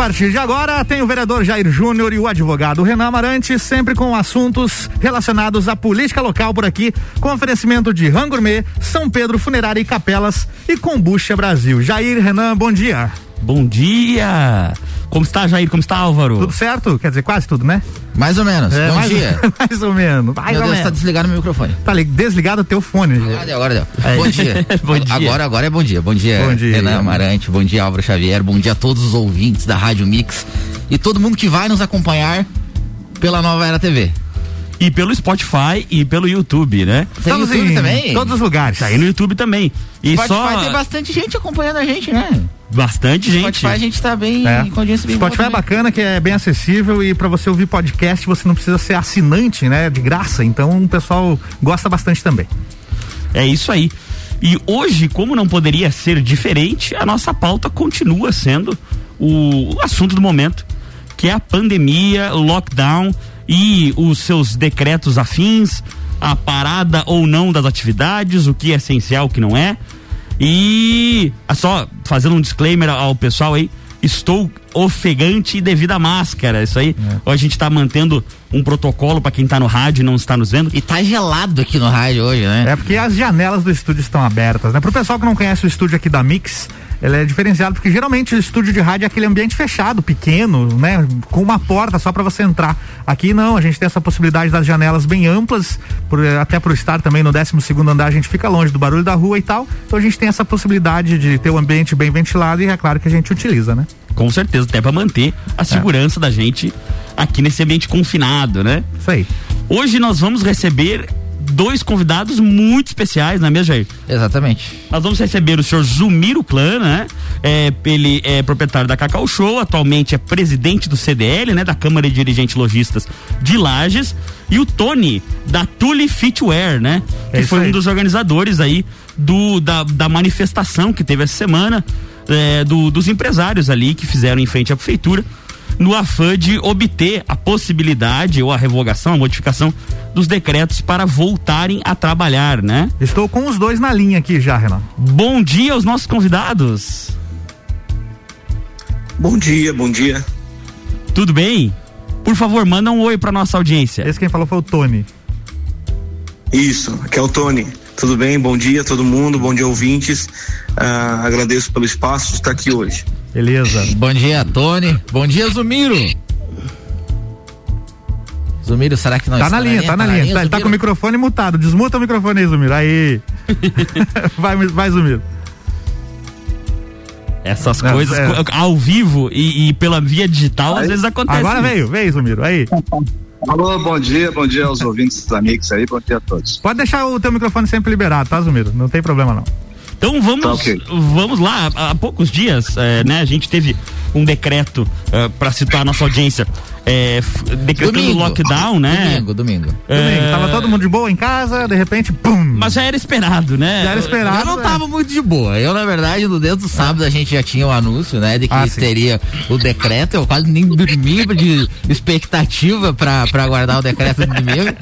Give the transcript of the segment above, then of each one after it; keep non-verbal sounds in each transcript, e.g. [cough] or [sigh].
partir de agora tem o vereador Jair Júnior e o advogado Renan Amarante, sempre com assuntos relacionados à política local por aqui, com oferecimento de Rangourmet, São Pedro Funerária e Capelas e Combucha Brasil. Jair, Renan, bom dia. Bom dia! Como está, Jair? Como está, Álvaro? Tudo certo? Quer dizer, quase tudo, né? Mais ou menos. É, Bom mais, dia. [laughs] mais ou menos. Mais meu ou Deus, menos. tá desligado meu microfone. Tá desligado o teu fone. Agora deu, agora deu. Bom dia. [laughs] bom dia. Agora, agora é bom dia. Bom dia, Bom dia. Renan Amarante. Bom dia, Álvaro Xavier. Bom dia a todos os ouvintes da Rádio Mix e todo mundo que vai nos acompanhar pela Nova Era TV. E pelo Spotify e pelo YouTube, né? Tem Estamos YouTube em também? todos os lugares. Tá aí no YouTube também. E Spotify só tem bastante gente acompanhando a gente, né? Bastante gente. Spotify a gente tá bem É. com audiência bem Spotify é bacana, que é bem acessível e para você ouvir podcast você não precisa ser assinante, né? De graça. Então o pessoal gosta bastante também. É isso aí. E hoje, como não poderia ser diferente, a nossa pauta continua sendo o, o assunto do momento, que é a pandemia, lockdown e os seus decretos afins, a parada ou não das atividades, o que é essencial, o que não é. E ah, só fazendo um disclaimer ao pessoal aí, estou ofegante devido à máscara. Isso aí, a gente está mantendo um protocolo para quem tá no rádio e não está nos vendo. E tá gelado aqui no rádio hoje, né? É porque as janelas do estúdio estão abertas, né? Pro pessoal que não conhece o estúdio aqui da Mix, ele é diferenciado porque geralmente o estúdio de rádio é aquele ambiente fechado, pequeno, né? Com uma porta só para você entrar. Aqui não, a gente tem essa possibilidade das janelas bem amplas, por, até por estar também no 12 segundo andar, a gente fica longe do barulho da rua e tal. Então a gente tem essa possibilidade de ter o ambiente bem ventilado e é claro que a gente utiliza, né? Com certeza, até para manter a segurança da gente aqui nesse ambiente confinado, né? Isso aí. Hoje nós vamos receber dois convidados muito especiais, não é mesmo, Jair? Exatamente. Nós vamos receber o senhor Zumiro Clã, né? É, ele é proprietário da Cacau Show, atualmente é presidente do CDL, né? Da Câmara de Dirigentes Logistas de Lages. E o Tony, da Tule Fitwear, né? É que foi aí. um dos organizadores aí do, da, da manifestação que teve essa semana, é, do- dos empresários ali que fizeram em frente à prefeitura no afã de obter a possibilidade ou a revogação, a modificação dos decretos para voltarem a trabalhar, né? Estou com os dois na linha aqui já, Renan. Bom dia aos nossos convidados. Bom dia, bom dia. Tudo bem? Por favor, manda um oi para nossa audiência. Esse quem falou foi o Tony. Isso, aqui é o Tony. Tudo bem? Bom dia a todo mundo, bom dia ouvintes. Ah, agradeço pelo espaço de estar aqui hoje. Beleza. Bom dia, Tony. Bom dia, Zumiro. Zumiro, será que nós Tá na linha, tá na linha. Tá- ele tá com o microfone mutado. Desmuta o microfone aí, Zumiro. Aí. [laughs] vai, vai, Zumiro. Essas Não, coisas é. ao vivo e, e pela via digital às vezes acontece. Agora isso. veio, veio, Zumiro. Aí. Alô, bom dia, bom dia aos ouvintes da Mix aí, bom dia a todos. Pode deixar o teu microfone sempre liberado, tá, Zumiro? Não tem problema não. Então vamos, Tá ok. vamos lá. Há há poucos dias, eh, né, a gente teve um decreto para situar a nossa audiência, f- decretando Domingo. lockdown, né? Domingo, domingo. Domingo, É, tava todo mundo de boa em casa, de repente, pum. Mas já era esperado, né? Já era esperado. Eu não né? tava muito de boa. Eu, na verdade, no dentro do sábado a gente já tinha o anúncio, né, de que Ah, sim. teria o decreto. Eu quase nem dormi de expectativa pra, pra aguardar o decreto do domingo.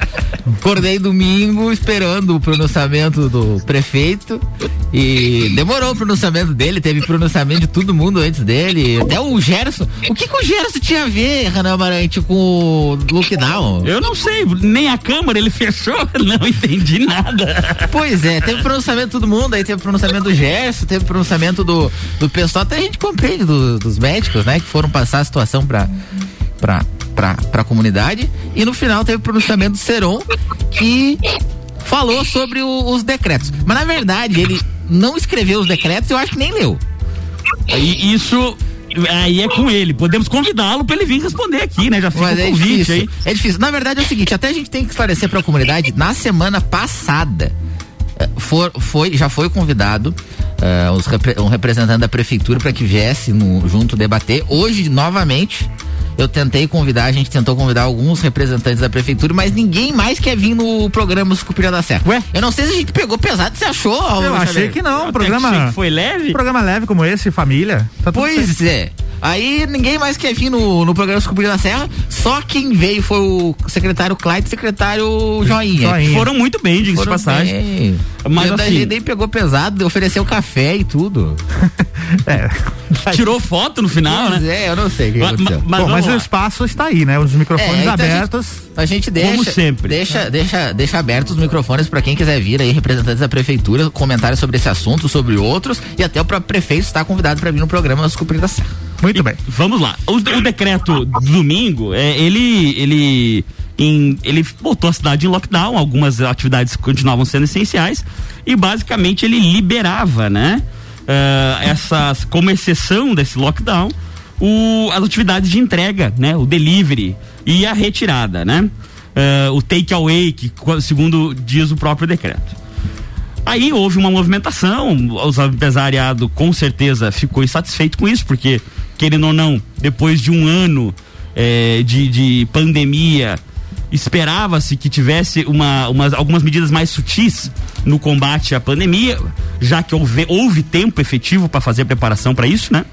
Acordei domingo esperando o pronunciamento do prefeito e demorou o pronunciamento dele. Teve pronunciamento de todo mundo antes dele. Até o Gerson. O que, que o Gerson tinha a ver, Renan Amarante, com o lockdown? Eu não sei, nem a câmara ele [laughs] fechou, não entendi nada. Pois é, teve pronunciamento de todo mundo, aí teve pronunciamento do Gerson, teve pronunciamento do, do pessoal, até a gente compreende do- dos médicos, né, que foram passar a situação pra, pra, pra, pra comunidade, e no final teve pronunciamento do Seron, que falou sobre o- os decretos. Mas na verdade, ele não escreveu os decretos, eu acho que nem leu. E isso aí é com ele. Podemos convidá-lo para ele vir responder aqui, né? Já fica Mas o é convite difícil. aí. É difícil. Na verdade é o seguinte, até a gente tem que esclarecer para a comunidade, na semana passada eh, for, foi, já foi convidado os repre- um representante da prefeitura para que viesse no, junto debater. Hoje, novamente, eu tentei convidar, a gente tentou convidar alguns representantes da prefeitura, mas ninguém mais quer vir no programa Sucupira da Serra. Ué? Eu não sei se a gente pegou pesado, você achou? Eu achei Xavier? que não, um Até programa, achei que foi leve. um programa leve como esse, família. Tá tudo certo. Pois é. Aí ninguém mais quer vir no, no programa Descobrindo a Serra, só quem veio foi o secretário Clyde e o secretário Joinha. Joinha. Foram muito bem, diga de passagem. Bem. Mas assim, gente nem pegou pesado, ofereceu café e tudo. [laughs] é. Tirou foto no final, mas né? É, eu não sei o que mas, aconteceu. Mas, Bom, mas o espaço está aí, né? Os microfones é, então abertos. A gente, a gente deixa, como sempre. Deixa, deixa, deixa abertos os microfones para quem quiser vir aí, representantes da prefeitura, comentários sobre esse assunto, sobre outros, e até o próprio prefeito está convidado para vir no programa Descobrindo a Serra. Muito bem. Vamos lá. O, o decreto do domingo, é, ele, ele, em, ele botou a cidade em lockdown, algumas atividades continuavam sendo essenciais e basicamente ele liberava, né? Uh, essas, como exceção desse lockdown, o, as atividades de entrega, né? O delivery e a retirada, né? Uh, o take away, que segundo diz o próprio decreto. Aí houve uma movimentação, o empresariado com certeza ficou insatisfeito com isso, porque querendo ou não, depois de um ano é, de, de pandemia, esperava-se que tivesse uma, umas, algumas medidas mais sutis no combate à pandemia, já que houve, houve tempo efetivo para fazer a preparação para isso, né?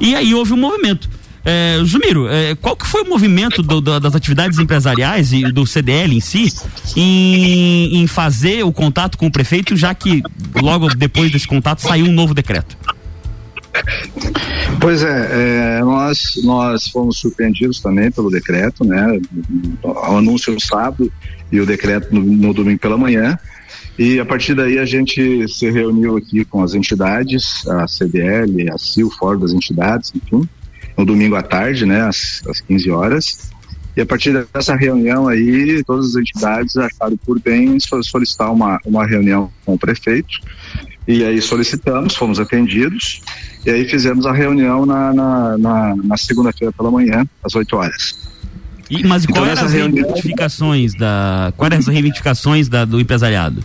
E aí houve um movimento. É, Zumiro, é, qual que foi o movimento do, do, das atividades empresariais e do CDL em si em, em fazer o contato com o prefeito, já que logo depois desse contato saiu um novo decreto? Pois é, é, nós, nós fomos surpreendidos também pelo decreto, né? O anúncio no sábado e o decreto no, no domingo pela manhã. E a partir daí a gente se reuniu aqui com as entidades, a CDL, a CIL, fora das entidades, enfim, no domingo à tarde, né, às, às 15 horas. E a partir dessa reunião aí, todas as entidades acharam por bem solicitar uma, uma reunião com o prefeito. E aí solicitamos, fomos atendidos. E aí fizemos a reunião na, na, na, na segunda-feira pela manhã, às 8 horas. E, mas então, quais eram as reunião... reivindicações da. Quais eram as reivindicações da, do empresariado?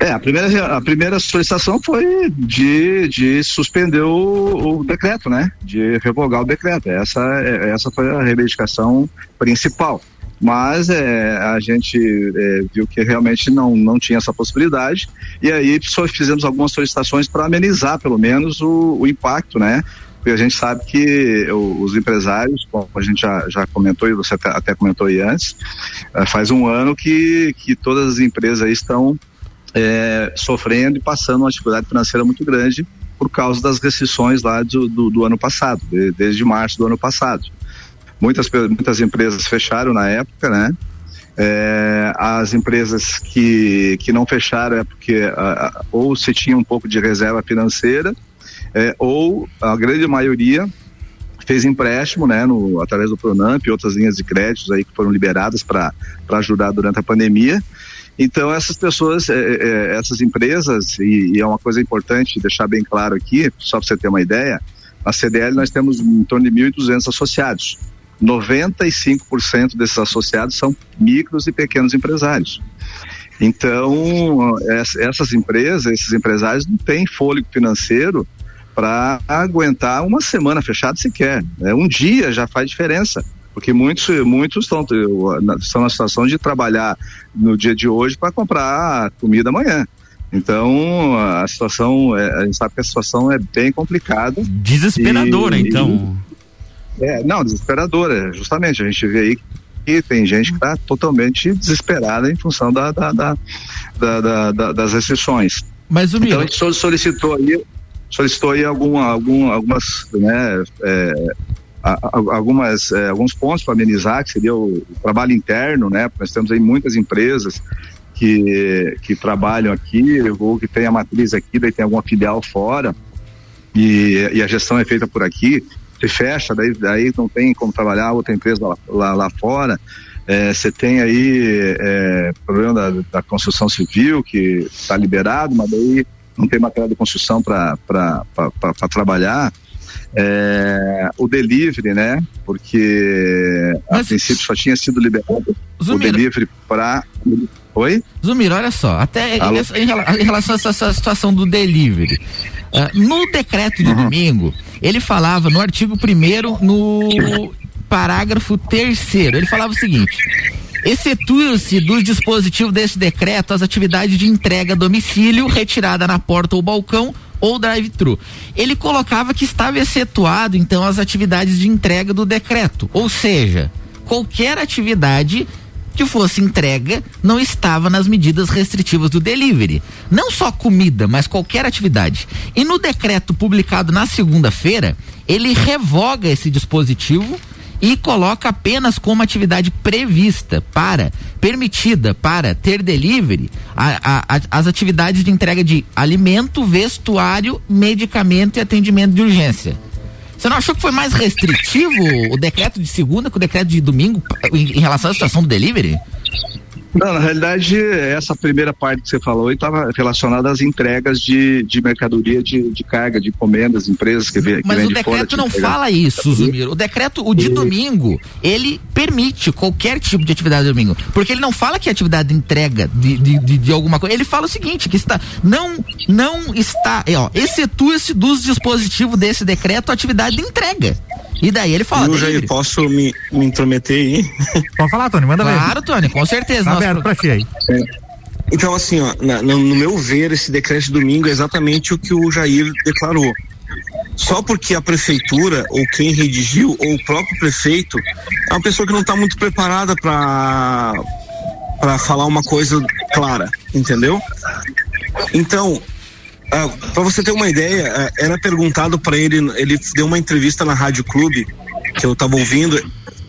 É, a primeira, a primeira solicitação foi de, de suspender o, o decreto, né? De revogar o decreto. Essa, é, essa foi a reivindicação principal. Mas é, a gente é, viu que realmente não, não tinha essa possibilidade e aí só fizemos algumas solicitações para amenizar pelo menos o, o impacto, né? porque a gente sabe que os empresários, como a gente já, já comentou e você até, até comentou aí antes, eh, faz um ano que, que todas as empresas estão é, sofrendo e passando uma dificuldade financeira muito grande por causa das restrições lá do, do, do ano passado, de, desde março do ano passado. Muitas, muitas empresas fecharam na época, né? É, as empresas que, que não fecharam é porque a, a, ou se tinha um pouco de reserva financeira, é, ou a grande maioria fez empréstimo, né, no, através do Pronamp e outras linhas de créditos aí que foram liberadas para ajudar durante a pandemia então essas pessoas, é, é, é, essas empresas, e, e, é uma coisa importante deixar bem claro aqui, só para você ter uma ideia, na CDL nós temos em torno de 1.200 associados. 95% desses associados são micros e pequenos empresários. Então, essas empresas, esses empresários não têm fôlego financeiro para aguentar uma semana fechada sequer. Né? Um dia já faz diferença porque muitos, muitos estão, estão na situação de trabalhar no dia de hoje para comprar comida amanhã. Então, a situação, é, a gente sabe que a situação é bem complicada. Desesperadora, e, então. E, é, não, desesperadora, justamente. A gente vê aí que tem gente que está totalmente desesperada em função da, da, da, da das restrições. Mas o Então, a gente solicitou aí, solicitou aí alguma, algum, algumas, né, é, algumas, é, alguns pontos para amenizar, que seria o, o, trabalho interno, né? Nós temos aí muitas empresas que, que trabalham aqui, ou que tem a matriz aqui, daí tem alguma filial fora, e, e a gestão é feita por aqui, se fecha, daí, daí não tem como trabalhar outra empresa lá, lá, lá fora. Você é, tem aí é, problema da, da, construção civil, que está liberado, mas daí não tem material de construção para trabalhar é, o delivery, né? Porque Mas... a princípio só tinha sido liberado Zumiro. o delivery para. Oi? Zumiro, olha só, até em, em, relação a essa situação do delivery. Uh, no decreto de uhum. domingo, ele falava no artigo 1 no parágrafo terceiro, ele falava o seguinte: Excetua-se dos dispositivos desse decreto as atividades de entrega a domicílio, retirada na porta ou balcão, ou drive-thru. Ele colocava que estava excetuado então as atividades de entrega do decreto, ou seja, qualquer atividade que fosse entrega não estava nas medidas restritivas do delivery. Não só comida, mas qualquer atividade. E no decreto publicado na segunda-feira, ele revoga esse dispositivo e coloca apenas como atividade prevista para, permitida para ter delivery, a, a, a, as atividades de entrega de alimento, vestuário, medicamento e atendimento de urgência. Você não achou que foi mais restritivo o decreto de segunda que o decreto de domingo em, relação à situação do delivery? Não, na realidade, essa primeira parte que você falou estava relacionada às entregas de, de mercadoria de, de carga, de encomendas, empresas que, vêm Mas o decreto não fala isso, Zumiro. O decreto, o de e... domingo, ele permite qualquer tipo de atividade de domingo. Porque ele não fala que é atividade de entrega de, de, de, de alguma coisa. Ele fala o seguinte, que está, não, não está, é, ó, excetua-se dos dispositivos desse decreto a atividade de entrega. E daí ele fala. Eu já posso me, me intrometer aí? Pode falar, Tony, manda claro, ver. Claro, Tony, com certeza. Tá aberto pra ti aí. Então, assim, ó, no meu ver, esse decreto de domingo é exatamente o que o Jair declarou. Só porque a prefeitura, ou quem redigiu, ou o próprio prefeito, é uma pessoa que não está muito preparada para para falar uma coisa clara, entendeu? Então, ah, para você ter uma ideia, ah, era perguntado para ele, ele deu uma entrevista na Rádio Clube, que eu estava ouvindo,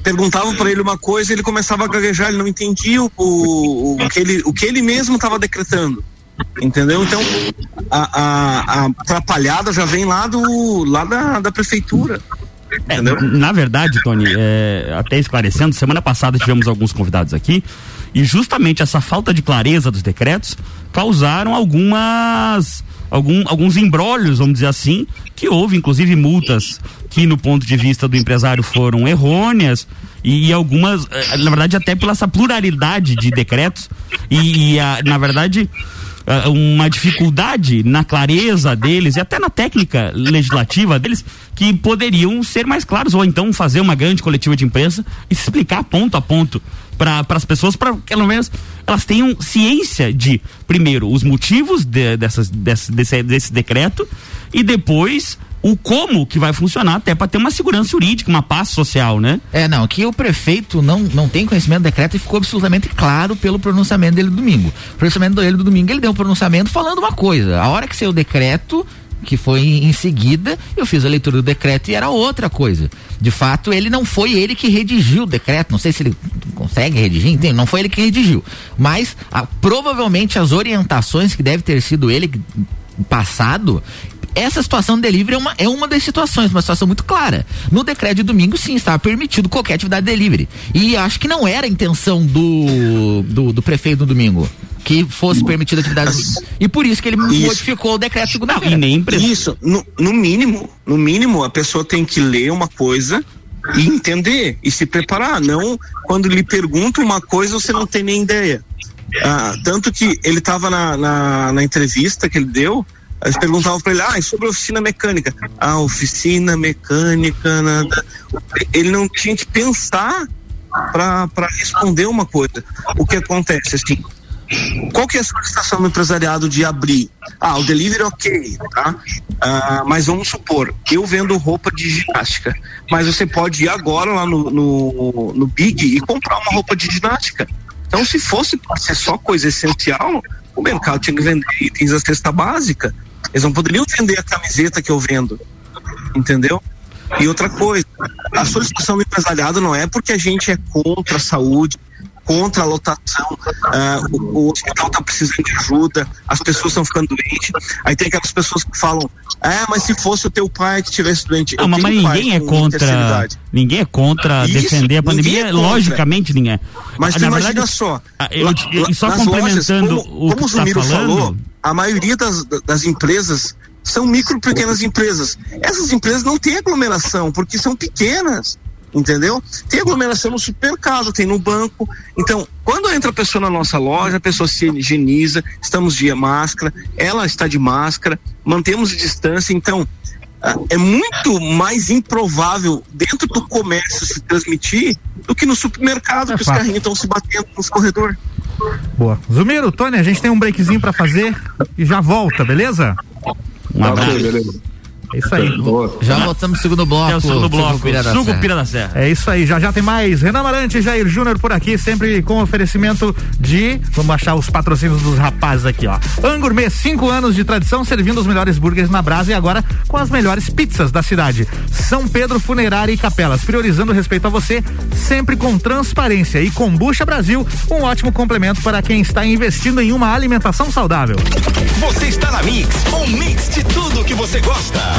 perguntavam para ele uma coisa, ele começava a gaguejar, ele não entendia o, o, o que, ele, o que ele mesmo estava decretando. Entendeu? Então, a, a, a atrapalhada já vem lá, do, lá da, da prefeitura. É, na verdade, Tony, é, até esclarecendo, semana passada tivemos alguns convidados aqui e justamente essa falta de clareza dos decretos causaram algumas algum, alguns embrólios, vamos dizer assim, que houve inclusive multas que no ponto de vista do empresário foram errôneas e, e algumas, eh, na verdade até pela essa pluralidade de decretos e, e a, na verdade uma dificuldade na clareza deles e até na técnica legislativa deles que poderiam ser mais claros ou então fazer uma grande coletiva de imprensa e explicar ponto a ponto para as pessoas para pelo menos elas tenham ciência de primeiro os motivos de, dessas, desse, desse, desse decreto e depois o como que vai funcionar até para ter uma segurança jurídica, uma paz social, né? É, não, que o prefeito não, não tem conhecimento do decreto e ficou absolutamente claro pelo pronunciamento dele do domingo. O pronunciamento dele do domingo, ele deu um pronunciamento falando uma coisa. A hora que saiu o decreto, que foi em seguida, eu fiz a leitura do decreto e era outra coisa. De fato, ele não foi ele que redigiu o decreto, não sei se ele consegue redigir, entende? não foi ele que redigiu. Mas a, provavelmente as orientações que deve ter sido ele passado, essa situação do delivery é uma, é uma das situações, uma situação muito clara. No decreto de domingo, sim, estava permitido qualquer atividade de delivery. E acho que não era a intenção do, do, do prefeito no domingo que fosse permitida atividade. E por isso que ele isso. modificou o decreto segunda-feira. nem Isso, no, no mínimo, no mínimo, a pessoa tem que ler uma coisa e entender e se preparar. Não quando lhe pergunta uma coisa, você não tem nem ideia. Ah, tanto que ele estava na, na, na, entrevista que ele deu, eles perguntavam para ele, ah, sobre a oficina mecânica. A ah, oficina mecânica, nada. Ele não tinha que pensar para responder uma coisa. O que acontece, assim, qual que é a solicitação do empresariado de abrir? Ah, o delivery ok, tá? Ah, mas vamos supor, eu vendo roupa de ginástica, mas você pode ir agora lá no, no, no Big e comprar uma roupa de ginástica. Então, se fosse para ser só coisa essencial, o mercado tinha que vender itens da cesta básica. Eles não poderiam vender a camiseta que eu vendo, entendeu? E outra coisa, a solicitação do empresariado não é porque a gente é contra a saúde, contra a lotação, uh, o, o, hospital está precisando de ajuda, as pessoas estão ficando doentes. Aí tem aquelas pessoas que falam, ah, mas se fosse o teu pai que tivesse doente. Não, mas ninguém é contra. Ninguém é contra Isso, defender a pandemia, é logicamente ninguém é. Mas Na verdade, imagina só. Eu, eu, só complementando lojas, como, o como o Zumiro tá falou, a maioria das, das empresas são micro pequenas empresas. Essas empresas não têm aglomeração porque são pequenas entendeu? Tem aglomeração no supermercado, tem no banco. Então, quando entra a pessoa na nossa loja, a pessoa se higieniza, estamos de máscara, ela está de máscara, mantemos distância. Então, ah, é muito mais improvável dentro do comércio se transmitir do que no supermercado, é que fácil. os carrinhos estão se batendo nos corredores. Boa. Zumiro, Tony, a gente tem um breakzinho para fazer e já volta, beleza? Um abraço. Ok, beleza. É isso aí. Boa. Já voltamos no segundo bloco. É o segundo bloco. Sucupira da Suco Serra. Pira da Serra. É isso aí, já já tem mais. Renan Marante e Jair Júnior por aqui, sempre com oferecimento de. Vamos achar os patrocínios dos rapazes aqui, ó. Angourmet, cinco anos de tradição, servindo os melhores burgers na brasa e agora com as melhores pizzas da cidade. São Pedro Funerária e Capelas, priorizando o respeito a você, sempre com transparência. E Combucha Brasil, um ótimo complemento para quem está investindo em uma alimentação saudável. Você está na Mix, um mix de tudo que você gosta.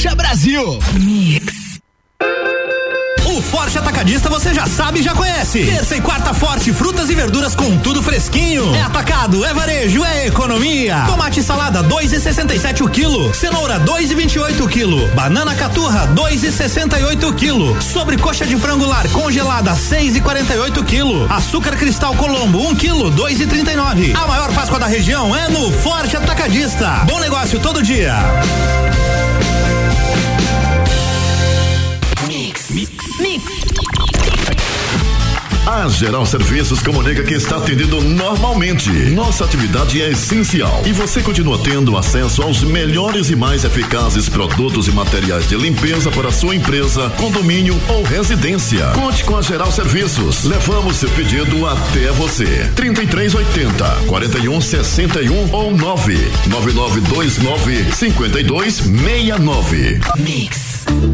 Bucha Brasil. O Forte Atacadista você já sabe e já conhece. Terça e quarta forte, frutas e verduras com tudo fresquinho. É atacado, é varejo, é economia. Tomate e salada 2,67 o quilo. Cenoura 2,28 o quilo. Banana caturra 2,68 o quilo. Sobrecoxa de frango lar congelada 6,48 o quilo. Açúcar cristal Colombo 1 quilo 2,39. A maior Páscoa da região é no Forte Atacadista. Bom negócio todo dia. A Geral Serviços comunica que está atendendo normalmente. Nossa atividade é essencial e você continua tendo acesso aos melhores e mais eficazes produtos e materiais de limpeza para sua empresa, condomínio ou residência. Conte com a Geral Serviços. Levamos seu pedido até você. 3380 4161 ou 99929 5269.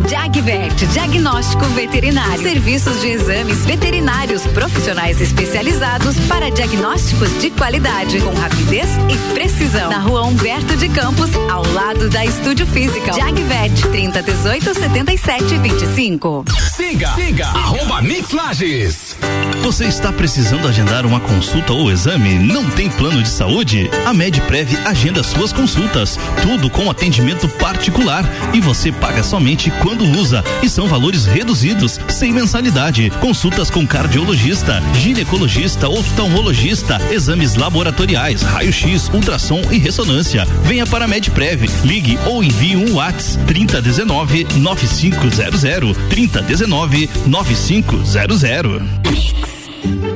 Jagvet, diagnóstico veterinário. Serviços de exames veterinários profissionais especializados para diagnósticos de qualidade, com rapidez e precisão. Na rua Humberto de Campos, ao lado da Estúdio Física. Jagvet, 30 18 77 25. Siga, siga, arroba Mix Lages. Você está precisando agendar uma consulta ou exame? Não tem plano de saúde? A MedPrev agenda suas consultas, tudo com atendimento particular e você paga somente quando usa e são valores reduzidos, sem mensalidade. Consultas com cardiologista, ginecologista, oftalmologista, exames laboratoriais, raio-x, ultrassom e ressonância. Venha para a MedPrev, ligue ou envie um WhatsApp 3019 9500 3019 9500.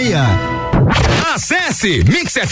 Acesse mixfm.com.br.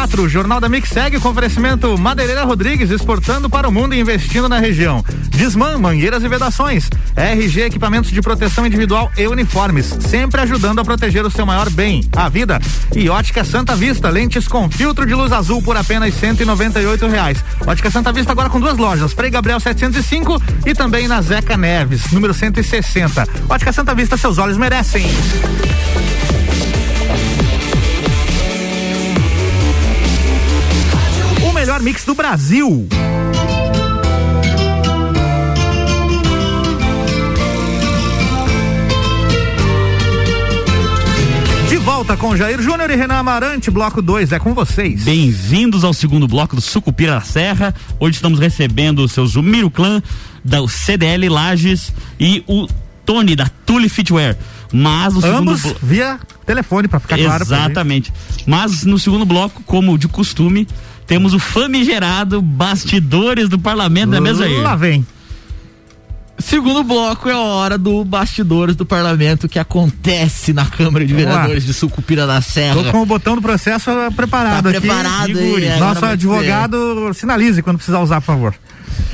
quatro, o Jornal da Mix segue com oferecimento Madeireira Rodrigues, exportando para o mundo e investindo na região. Desman, mangueiras e vedações. RG, equipamentos de proteção individual e uniformes, sempre ajudando a proteger o seu maior bem, a vida. E Ótica Santa Vista, lentes com filtro de luz azul por apenas cento e reais. Ótica Santa Vista agora com duas lojas, Frei Gabriel 705 e também na Zeca Neves, número 160. Ótica Santa Vista, seus olhos merecem. Melhor mix do Brasil. De volta com Jair Júnior e Renan Amarante, bloco 2, é com vocês. Bem-vindos ao segundo bloco do Sucupira da Serra. Hoje estamos recebendo o seu Zumiro Clã, da CDL Lages e o Tony da Tule Fitwear. Mas no Ambos segundo blo- via telefone para ficar claro. pra gente. Exatamente. Mas no segundo bloco, como de costume, temos o famigerado Bastidores do Parlamento, não é mesmo aí? Lá vem. Segundo bloco é a hora do bastidores do parlamento que acontece na Câmara de. Vereadores de Sucupira da Serra. Tô com o botão do processo preparado Tá aqui. preparado aí, agora Nosso advogado sinalize quando precisar usar, por favor.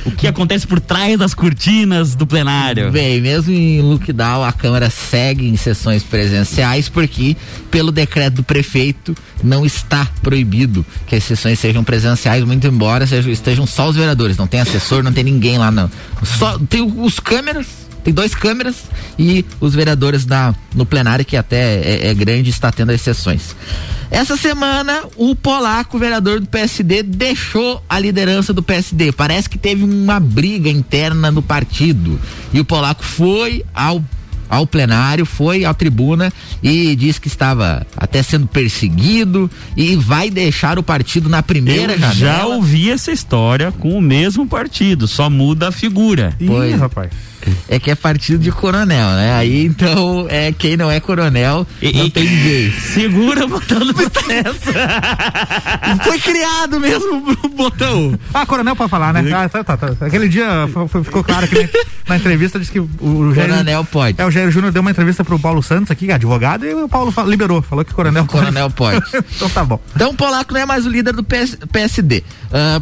O que acontece por trás das cortinas do plenário? Bem, mesmo em lockdown, a Câmara segue em sessões presenciais porque, pelo decreto do prefeito, não está proibido que as sessões sejam presenciais, muito embora sejam, estejam só os vereadores. Não tem assessor, não tem ninguém lá, não. Só tem os câmeras. Tem dois câmeras e os vereadores da, no plenário, que até é, é grande, está tendo as sessões. Essa semana, o polaco, vereador do PSD, deixou a liderança do PSD. Parece que teve uma briga interna no partido. E o polaco foi ao ao plenário, foi à tribuna e disse que estava até sendo perseguido e vai deixar o partido na primeira Eu janela. já ouvi essa história com o mesmo partido, só muda a figura. Pois. Ih, rapaz. É que é partido de coronel, né? Aí então, é quem não é coronel, não E- tem vez. Segura o botão do processo. [laughs] Foi criado mesmo o botão. Ah, coronel pode falar, né? Ah, tá, tá, tá. Aquele dia ficou claro que na, na entrevista disse que o, o Jair. Coronel pode. É, o Jair Júnior deu uma entrevista pro Paulo Santos aqui, advogado, e o Paulo fa- liberou, falou que coronel pode. Coronel pode. [laughs] então tá bom. Então o Polaco não é mais o líder do PS PSD. Ah,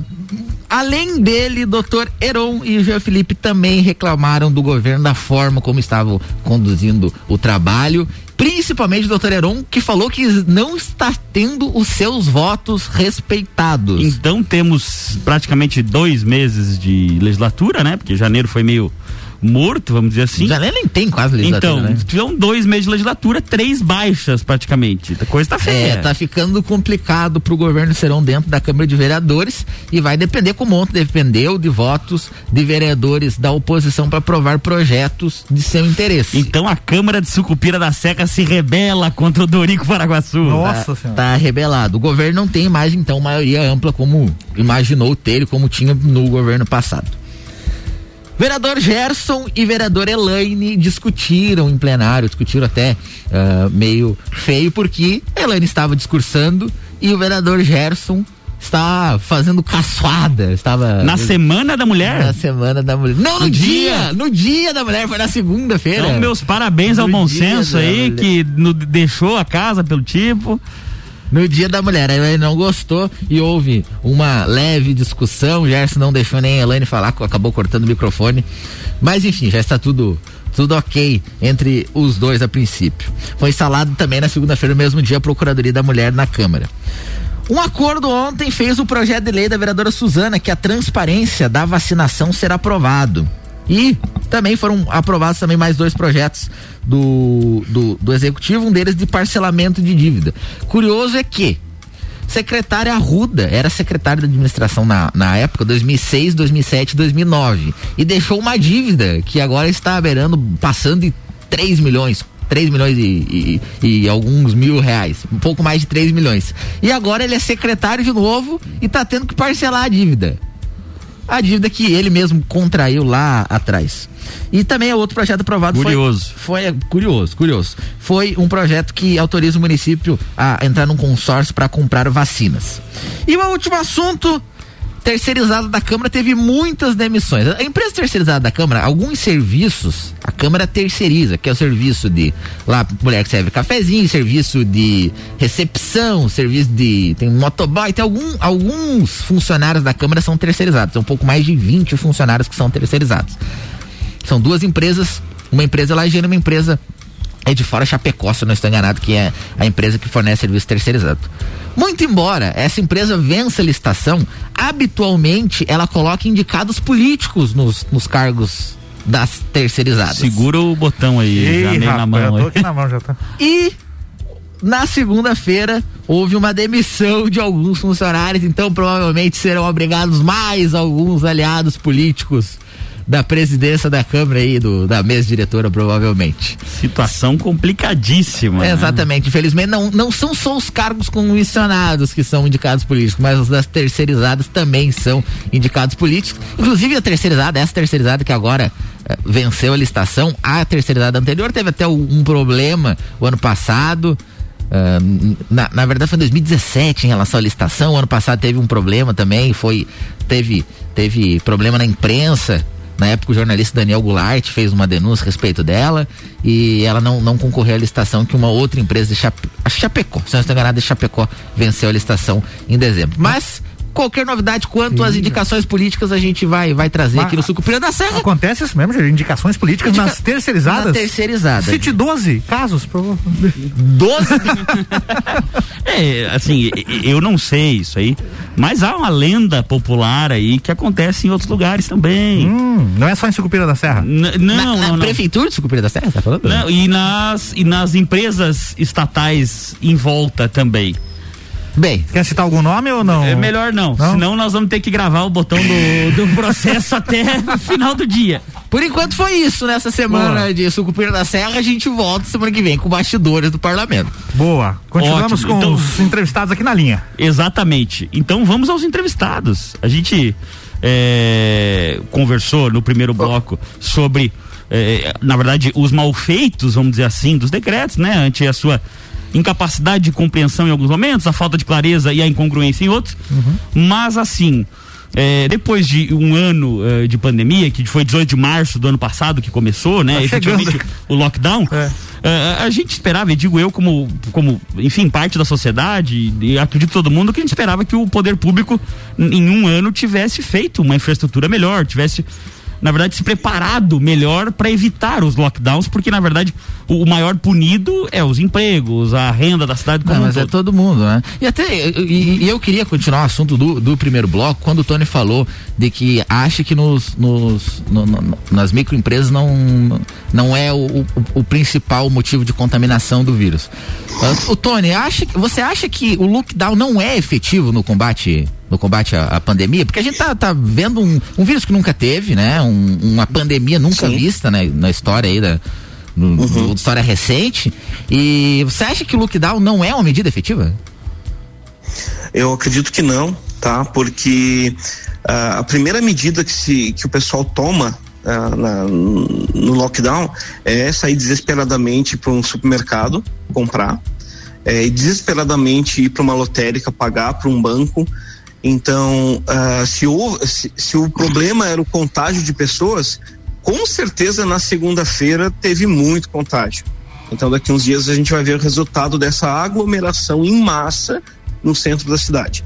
além dele, doutor Heron e o Jean Felipe também reclamaram do governo da forma como estavam conduzindo o trabalho. Principalmente o doutor Heron, que falou que não está tendo os seus votos respeitados. Então temos praticamente dois meses de legislatura, né? Porque janeiro foi meio morto, vamos dizer assim. Já nem tem quase legislatura, Então, né? tiveram dois meses de legislatura, três baixas praticamente. A coisa tá feia. É, tá ficando complicado pro governo Serão dentro da Câmara de Vereadores e vai depender como ontem dependeu de votos de vereadores da oposição para aprovar projetos de seu interesse. Então a Câmara de Sucupira da Seca se rebela contra o Dorico Paraguaçu. Nossa tá, Senhora. tá rebelado. O governo não tem mais então maioria ampla como imaginou ter e como tinha no governo passado. Vereador Gerson e vereador Elaine discutiram em plenário, discutiram até ah, meio feio, porque Elaine estava discursando e o vereador Gerson está fazendo caçoada. Estava Na Semana da Mulher? na semana da mulher. Não, no, No dia, dia. No dia da mulher, foi na segunda-feira. Então, meus parabéns ao No bom dia senso aí, mulher. que no- deixou a casa pelo tipo. No dia da mulher, a Elaine não gostou e houve uma leve discussão. O Gerson não deixou nem a Elaine falar, acabou cortando o microfone. Mas enfim, já está tudo tudo ok entre os dois a princípio. Foi instalado também na segunda-feira, no mesmo dia, a Procuradoria da Mulher na Câmara. Um acordo ontem fez o projeto de lei da vereadora Suzana que a transparência da vacinação será aprovado. E também foram aprovados também mais dois projetos do, do, do executivo, um deles de parcelamento de dívida. Curioso é que secretária Arruda era secretária da administração na, na época, 2006, 2007, 2009, e deixou uma dívida que agora está beirando, passando de 3 milhões, 3 milhões e, e, e alguns mil reais, um pouco mais de 3 milhões. E agora ele é secretário de novo e está tendo que parcelar a dívida. A dívida que ele mesmo contraiu lá atrás. E também é outro projeto aprovado foi- Curioso. Foi, é, curioso, curioso. Foi um projeto que autoriza o município a entrar num consórcio para comprar vacinas. E o último assunto terceirizada da Câmara teve muitas demissões. A empresa terceirizada da Câmara, alguns serviços, a Câmara terceiriza, que é o serviço de lá, mulher que serve cafezinho, serviço de recepção, serviço de. tem motoboy, tem algum, alguns funcionários da Câmara são terceirizados. Tem um pouco mais de 20 funcionários que são terceirizados. São duas empresas, uma empresa lá e uma empresa é de fora Chapecó, se não estou enganado, que é a empresa que fornece serviço terceirizado. Muito embora essa empresa vença a licitação, habitualmente ela coloca indicados políticos nos, nos cargos das terceirizadas. Segura o botão aí, Ih, já meio rapaz, na mão. eu tô aí. aqui na mão já tá. [laughs] E na segunda-feira houve uma demissão de alguns funcionários, então provavelmente serão obrigados mais alguns aliados políticos da presidência da Câmara aí, do, da mesa diretora, provavelmente. Situação complicadíssima. né? Exatamente. Infelizmente, não, não são só os cargos comissionados que são indicados políticos, mas os das terceirizadas também são indicados políticos. Inclusive a terceirizada, essa terceirizada que agora eh, venceu a licitação, a terceirizada anterior teve até um, problema o ano passado. ah, na, na verdade foi em 2017 em relação à licitação, o ano passado teve um problema também, foi teve teve problema na imprensa na época, o jornalista Daniel Goulart fez uma denúncia a respeito dela e ela não, não concorreu à licitação que uma outra empresa de Chape, Chapecó, se não estou enganado, de Chapecó venceu a licitação em dezembro. Mas qualquer novidade quanto às indicações políticas a gente vai, vai trazer Mas aqui no Sucupira da Serra. Acontece isso mesmo, gente, indicações políticas Indica- nas terceirizadas? Na terceirizada. Cite 12 casos. Por... 12 [laughs] É, assim, eu não sei isso aí, mas há uma lenda popular aí que acontece em outros lugares também. Hum, não é só em Sucupira da Serra? N- na, não, na não, não. prefeitura de Sucupira da Serra, tá falando? Não, e nas, e nas empresas estatais em volta também. Bem, Quer citar algum nome ou não? É melhor não, Não? senão nós vamos ter que gravar o botão do, do processo [laughs] até o final do dia. por enquanto foi isso nessa semana Boa. de Sucupira da Serra. A gente volta semana que vem com bastidores do parlamento. Boa. Continuamos Ótimo, com então- os entrevistados aqui na linha. Exatamente. Então vamos aos entrevistados. A gente é, conversou no primeiro bloco sobre, é, na verdade, os malfeitos, vamos dizer assim, dos decretos, né? Ante a sua incapacidade de compreensão em alguns momentos, a falta de clareza e a incongruência em outros. Mas assim. é, depois de um ano é, de pandemia, que foi 18 de março do ano passado que começou, né? Tá efetivamente o lockdown. É. É, a gente esperava, e digo eu como, como, enfim, parte da sociedade, e acredito todo mundo, que a gente esperava que o poder público, em um ano, tivesse feito uma infraestrutura melhor, tivesse, na verdade, se preparado melhor para evitar os lockdowns, porque, na verdade, o, maior punido é os empregos, a renda da cidade como Não, mas é todo. todo mundo, né? E até e, e eu queria continuar o assunto do, do primeiro bloco, quando o Tony falou de que acha que nos, nos no- no- nas microempresas não, não é o, o, o principal motivo de contaminação do vírus. Ah, O Tony, acha, que- você acha que o lockdown não é efetivo no combate no combate à, à pandemia? Porque a gente tá, tá vendo um, um vírus que nunca teve, né? Um- uma pandemia nunca Sim. vista né? na história aí da no- no- história recente. E você acha que o lockdown não é uma medida efetiva? Eu acredito que não, tá? Porque ah, a primeira medida que, se, que o pessoal toma ah, na- no lockdown é sair desesperadamente para um supermercado comprar, é, e desesperadamente ir para uma lotérica pagar para um banco. Então, ah, se, houve- se, se o problema era o contágio de pessoas, com certeza na segunda-feira teve muito contágio. Então, daqui uns dias a gente vai ver o resultado dessa aglomeração em massa no centro da cidade.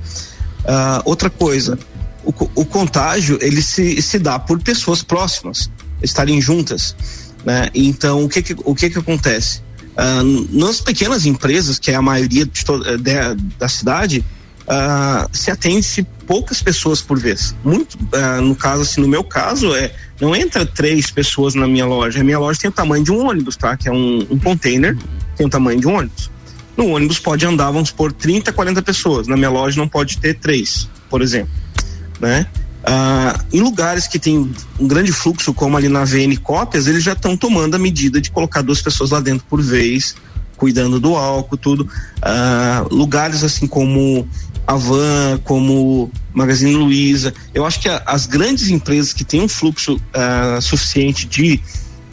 Ah, outra coisa, o, o contágio ele se, se dá por pessoas próximas estarem juntas, né? Então, o que que, o que, que acontece? Ah, nas pequenas empresas, que é a maioria de eh, de- da cidade, ah, se atende-se poucas pessoas por vez. Muito, ah, no caso, assim, no meu caso, é não entra três pessoas na minha loja. A minha loja tem o tamanho de um ônibus, tá? Que é um, um container, tem o tamanho de um ônibus. No ônibus pode andar, vamos supor, 30, 40 pessoas. Na minha loja não pode ter três, por exemplo. Né? Ah, em lugares que tem um grande fluxo, como ali na VN Cópias, eles já estão tomando a medida de colocar duas pessoas lá dentro por vez, cuidando do álcool, tudo. Ah, lugares assim como a Van, como Magazine Luiza. Eu acho que a- as grandes empresas que têm um fluxo ah, suficiente de,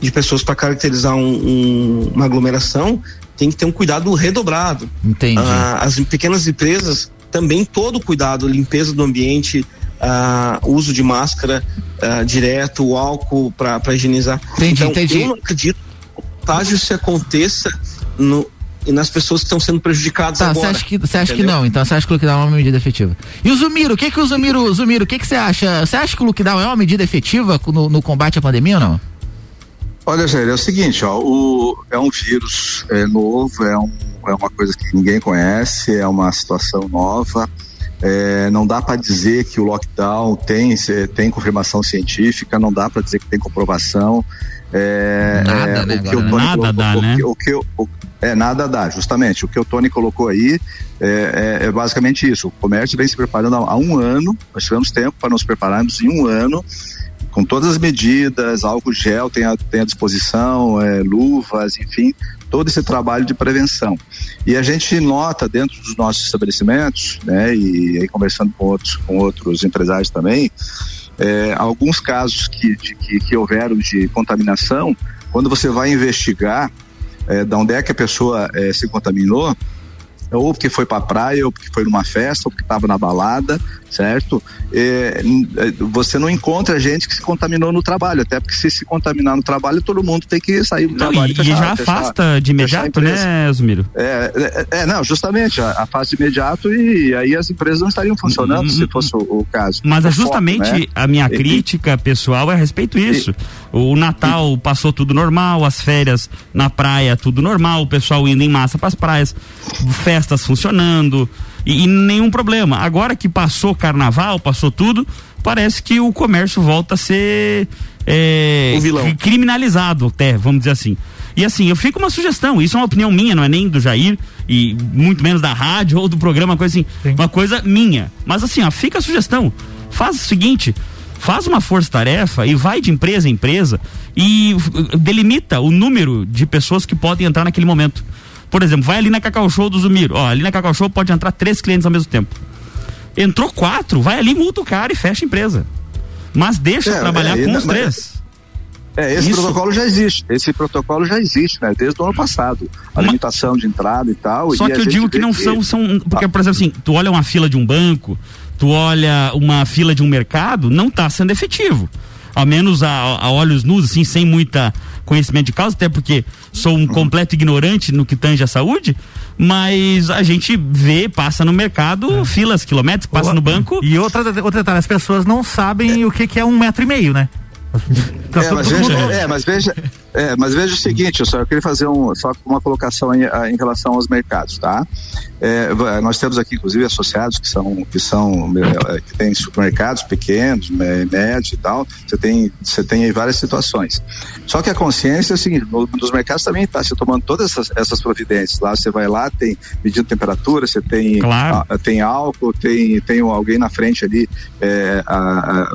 de pessoas para caracterizar um- um- uma aglomeração tem que ter um cuidado redobrado. Entendi. Ah, as pequenas empresas também todo o cuidado, limpeza do ambiente, ah, uso de máscara ah, direto, o álcool para higienizar. Entendi, então, entendi. eu não acredito que o contágio se aconteça no, nas pessoas que estão sendo prejudicadas Tá, você agora. acha que, você acha que não, então você acha que o lockdown é uma medida efetiva. E o Zumiro, o que que o Zumiro, Zumiro, o que que você acha? Você acha que o lockdown é uma medida efetiva no, no combate à pandemia ou não? Olha, Jair, é o seguinte, ó, o, é um vírus é, novo, é, um, é uma coisa que ninguém conhece, é uma situação nova. é, não dá para dizer que o lockdown tem, tem confirmação científica, não dá para dizer que tem comprovação. É, Nada, é, né, o que agora, o né? Tony Nada colocou- dá, o né? que- o que eu- o- é, nada dá, justamente. O que o Tony colocou aí é, é- é basicamente isso. O comércio vem se preparando há, há um ano, nós tivemos tempo para nos prepararmos em um ano com todas as medidas, álcool gel tem à, tem à disposição, é, luvas, enfim, todo esse trabalho de prevenção. E a gente nota dentro dos nossos estabelecimentos, né, e aí conversando com outros, com outros empresários também, é, alguns casos que, de- que, que houveram de contaminação, quando você vai investigar é, onde é que a pessoa é, se contaminou, ou porque foi para a praia, ou porque foi numa festa, ou porque estava na balada, certo? É, é, você não encontra gente que se contaminou no trabalho, até porque se se contaminar no trabalho, todo mundo tem que sair do Não, trabalho. e, e fechar- já fechar- afasta de fechar a imediato, né, Zumiro? É, é, é, não, justamente, a, a fase de imediato e aí as empresas não estariam funcionando Hum, se hum, fosse o, o caso. Mas é foco, justamente né? a minha E- crítica pessoal é a respeito disso. O Natal passou tudo normal, as férias na praia tudo normal, o pessoal indo em massa para as praias, festas funcionando e, e nenhum problema. Agora que passou carnaval, passou tudo, parece que o comércio volta a ser é, O vilão. cri- criminalizado até, vamos dizer assim. E assim, eu fico uma sugestão, isso é uma opinião minha, não é nem do Jair e muito menos da rádio [laughs] ou do programa, coisa assim, Sim. uma coisa minha. Mas assim, ó, fica a sugestão. Faz o seguinte, faz uma força-tarefa e vai de empresa em empresa e uh, delimita o número de pessoas que podem entrar naquele momento. Por exemplo, vai ali na Cacau Show do Zumiro. Ó, ali na Cacau Show pode entrar três clientes ao mesmo tempo. Entrou quatro, vai ali, multa o cara e fecha a empresa. Mas deixa É, trabalhar é, com mas- os três. É, esse Isso- protocolo já existe. Esse protocolo já existe, né? Desde o ano passado. A Uma- limitação de entrada e tal. Só e que eu digo que não são, são. Porque, por exemplo, assim, tu olha uma fila de um banco, tu olha uma fila de um mercado, não está sendo efetivo. Ao menos a, a olhos nus, assim, sem muita conhecimento de causa, até porque sou um completo ignorante no que tange a saúde, mas a gente vê, passa no mercado, filas quilométricos, passa no banco. E outra, outro detalhe, as pessoas não sabem o que, que é um metro e meio, né? Tá É, mas veja, é, mas veja, é, mas veja o seguinte, eu só queria fazer um, só uma colocação em, a- em relação aos mercados, tá? É, nós temos aqui, inclusive, associados que são, que são, é, que têm supermercados pequenos, mé- médios e tal. Você tem, você tem aí várias situações. Só que a consciência é o seguinte, no- nos mercados também está se tomando todas essas, essas providências. Lá você vai lá, tem medindo temperatura, você tem, Claro. a- tem álcool, tem, tem alguém na frente ali é, a-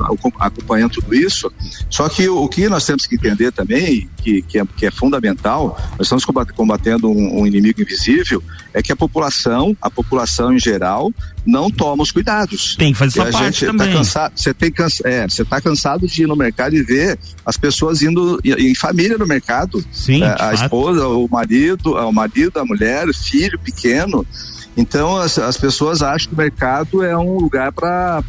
a- acompanhando tudo isso. Só que o, o que nós temos que entender também, que, que, é, que é fundamental, nós estamos combat- combatendo um, um inimigo invisível, é que a população, a população em geral, não toma os cuidados. Tem que fazer sua parte gente também. Tá cansado, você tem cansa, é, você tá cansado de ir no mercado e ver as pessoas indo em, família no mercado. Sim, É, a esposa, o marido, o marido, a mulher, o filho pequeno. Então as, as pessoas acham que o mercado é um lugar para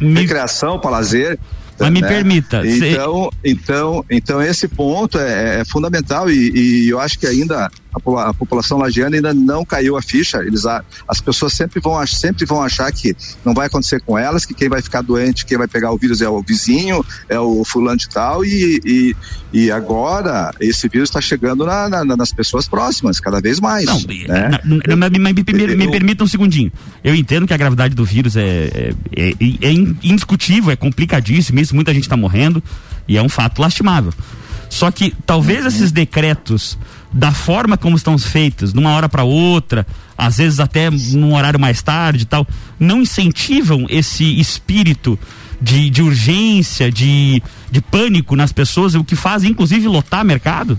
Me- recreação, para lazer. Mas me né? permita, cê- Então, então, então esse ponto é, é fundamental e, e eu acho que ainda a, po- a população lagiana ainda não caiu a ficha. Eles, as pessoas sempre vão, sempre vão achar que não vai acontecer com elas, que quem vai ficar doente, quem vai pegar o vírus é o vizinho, é o fulano de tal e, e, e agora esse vírus está chegando na- na- nas pessoas próximas, cada vez mais. Não, né? mas me, me- me- permita um segundinho. Eu entendo que a gravidade do vírus é, é, é- é in- indiscutível, é complicadíssimo, isso muita gente está morrendo e é um fato lastimável. Só que talvez Uhum. esses decretos, da forma como estão feitos, numa hora para outra, às vezes até num horário mais tarde e tal, não incentivam esse espírito de, de urgência, de, de pânico nas pessoas, o que faz inclusive lotar mercado?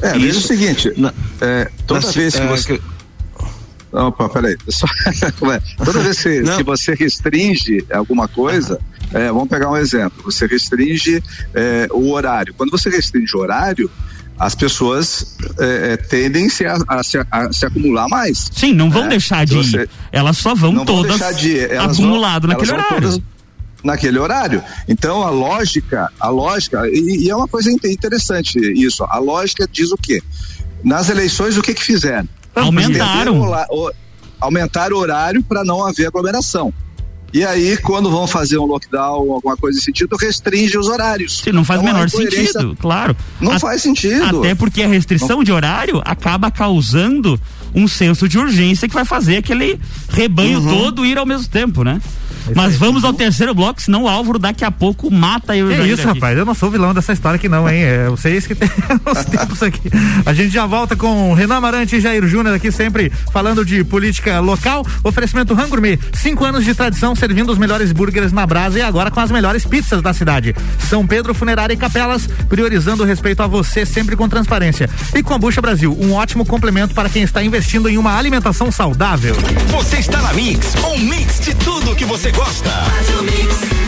É, veja o Isso. seguinte, Na- é, toda na- vez que é, você. Opa, peraí. [laughs] Só- Ué, Toda vez que, que você restringe alguma coisa, é, vamos pegar um exemplo. Você restringe é, o horário. Quando você restringe o horário, as pessoas é, é, tendem -se a, a, se, a, se acumular mais. Sim, não vão né? deixar de Você- ir. Elas só vão vão todas deixar de ir, acumulado vão- naquele vão horário. naquele horário. Então a lógica, a lógica, e, e é uma coisa inte- interessante isso. A lógica diz o quê? Nas eleições o que que fizeram? Aumentaram. Aumentaram o horário para não haver aglomeração. E aí, quando vão fazer um lockdown, alguma coisa nesse sentido, restringe os horários. Sim, não faz o Então, a menor sentido, claro. Não A- faz sentido. Até porque a restrição de horário acaba causando um senso de urgência que vai fazer aquele rebanho Uhum. todo ir ao mesmo tempo, né? Mas vamos ao terceiro bloco, senão o Álvaro daqui a pouco mata eu e Jair isso, aqui. rapaz, eu não sou vilão dessa história aqui não, hein? É vocês que tem [laughs] os tempos aqui. A gente já volta com Renan Amarante e Jair Júnior aqui sempre falando de política local. Oferecimento Rangourmet, cinco anos de tradição servindo os melhores burgers na brasa e agora com as melhores pizzas da cidade. São Pedro Funerária e Capelas, priorizando o respeito a você sempre com transparência. E Kombucha Brasil, um ótimo complemento para quem está investindo em uma alimentação saudável. Você está na Mix, um mix de tudo que você gosta.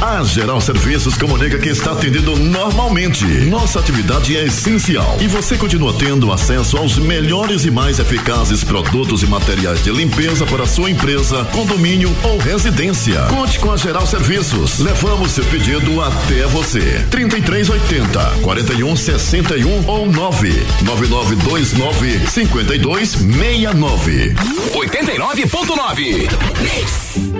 A Geral Serviços comunica que está atendendo normalmente. Nossa atividade é essencial e você continua tendo acesso aos melhores e mais eficazes produtos e materiais de limpeza para sua empresa, condomínio ou residência. Conte com a Geral Serviços. Levamos seu pedido até você. 3380 4161 ou 99929 5269. 89.9.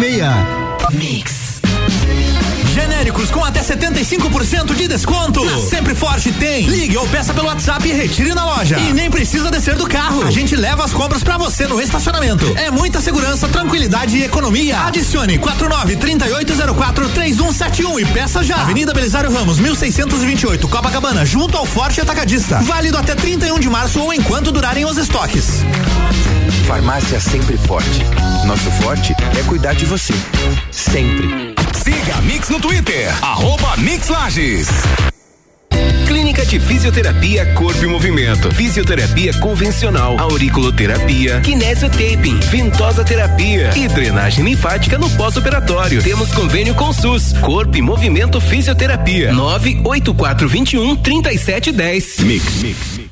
1206. Mix. Genéricos com até 75% de desconto. Na Sempre Forte tem. Ligue ou peça pelo WhatsApp e retire na loja. E nem precisa descer do carro. A gente leva as compras pra você no estacionamento. É muita segurança, tranquilidade e economia. Adicione 49 3804 3171 e peça já. Avenida Belisário Ramos, 1628, Copacabana, junto ao Forte Atacadista. Válido até 31 de março ou enquanto durarem os estoques. Farmácia Sempre Forte. Nosso forte é cuidar de você. Sempre. Siga a Mix no Twitter, arroba Mix Lages. Clínica de Fisioterapia Corpo e Movimento. Fisioterapia convencional, auriculoterapia, kinesiotaping, ventosa terapia e drenagem linfática no pós-operatório. Temos convênio com SUS. Corpo e Movimento Fisioterapia. 98421 3710. Mix. Mix.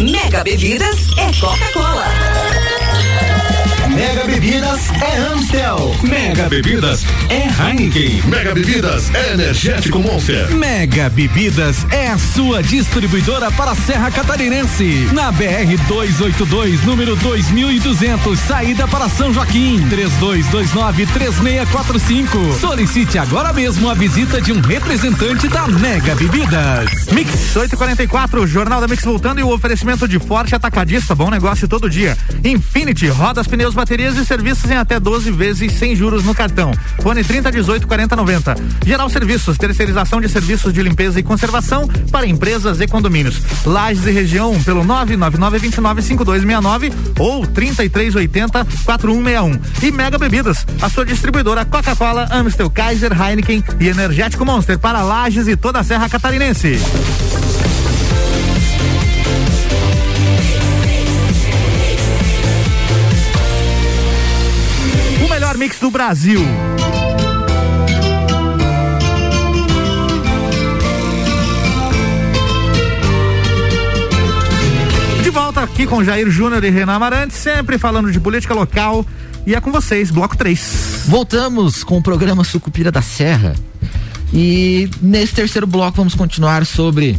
Mega Bebidas é Coca-Cola. Mega Bebidas é Amstel. Mega Bebidas é Heineken. Mega Bebidas é Energético Monster. Mega Bebidas é a sua distribuidora para a Serra Catarinense. Na BR 282, número 2200, saída para São Joaquim. 32293645. Solicite agora mesmo a visita de um representante da Mega Bebidas. Mix 844, Jornal da Mix voltando e o oferecimento de forte atacadista, bom negócio todo dia. Infinity, rodas, pneus, baterias e serviços em até 12 vezes sem juros no cartão. Fone 30 18 40 90. Geral Serviços, terceirização de serviços de limpeza e conservação para empresas e condomínios. Lages e região pelo 999 29 5269 ou 3380 4161. E Mega Bebidas, a sua distribuidora Coca-Cola, Amstel, Kaiser, Heineken e Energético Monster para Lages e toda a Serra Catarinense. Mix do Brasil. De volta aqui com Jair Júnior e Renan Amarante, sempre falando de política local. E é com vocês, bloco 3. Voltamos com o programa Sucupira da Serra. E nesse terceiro bloco vamos continuar sobre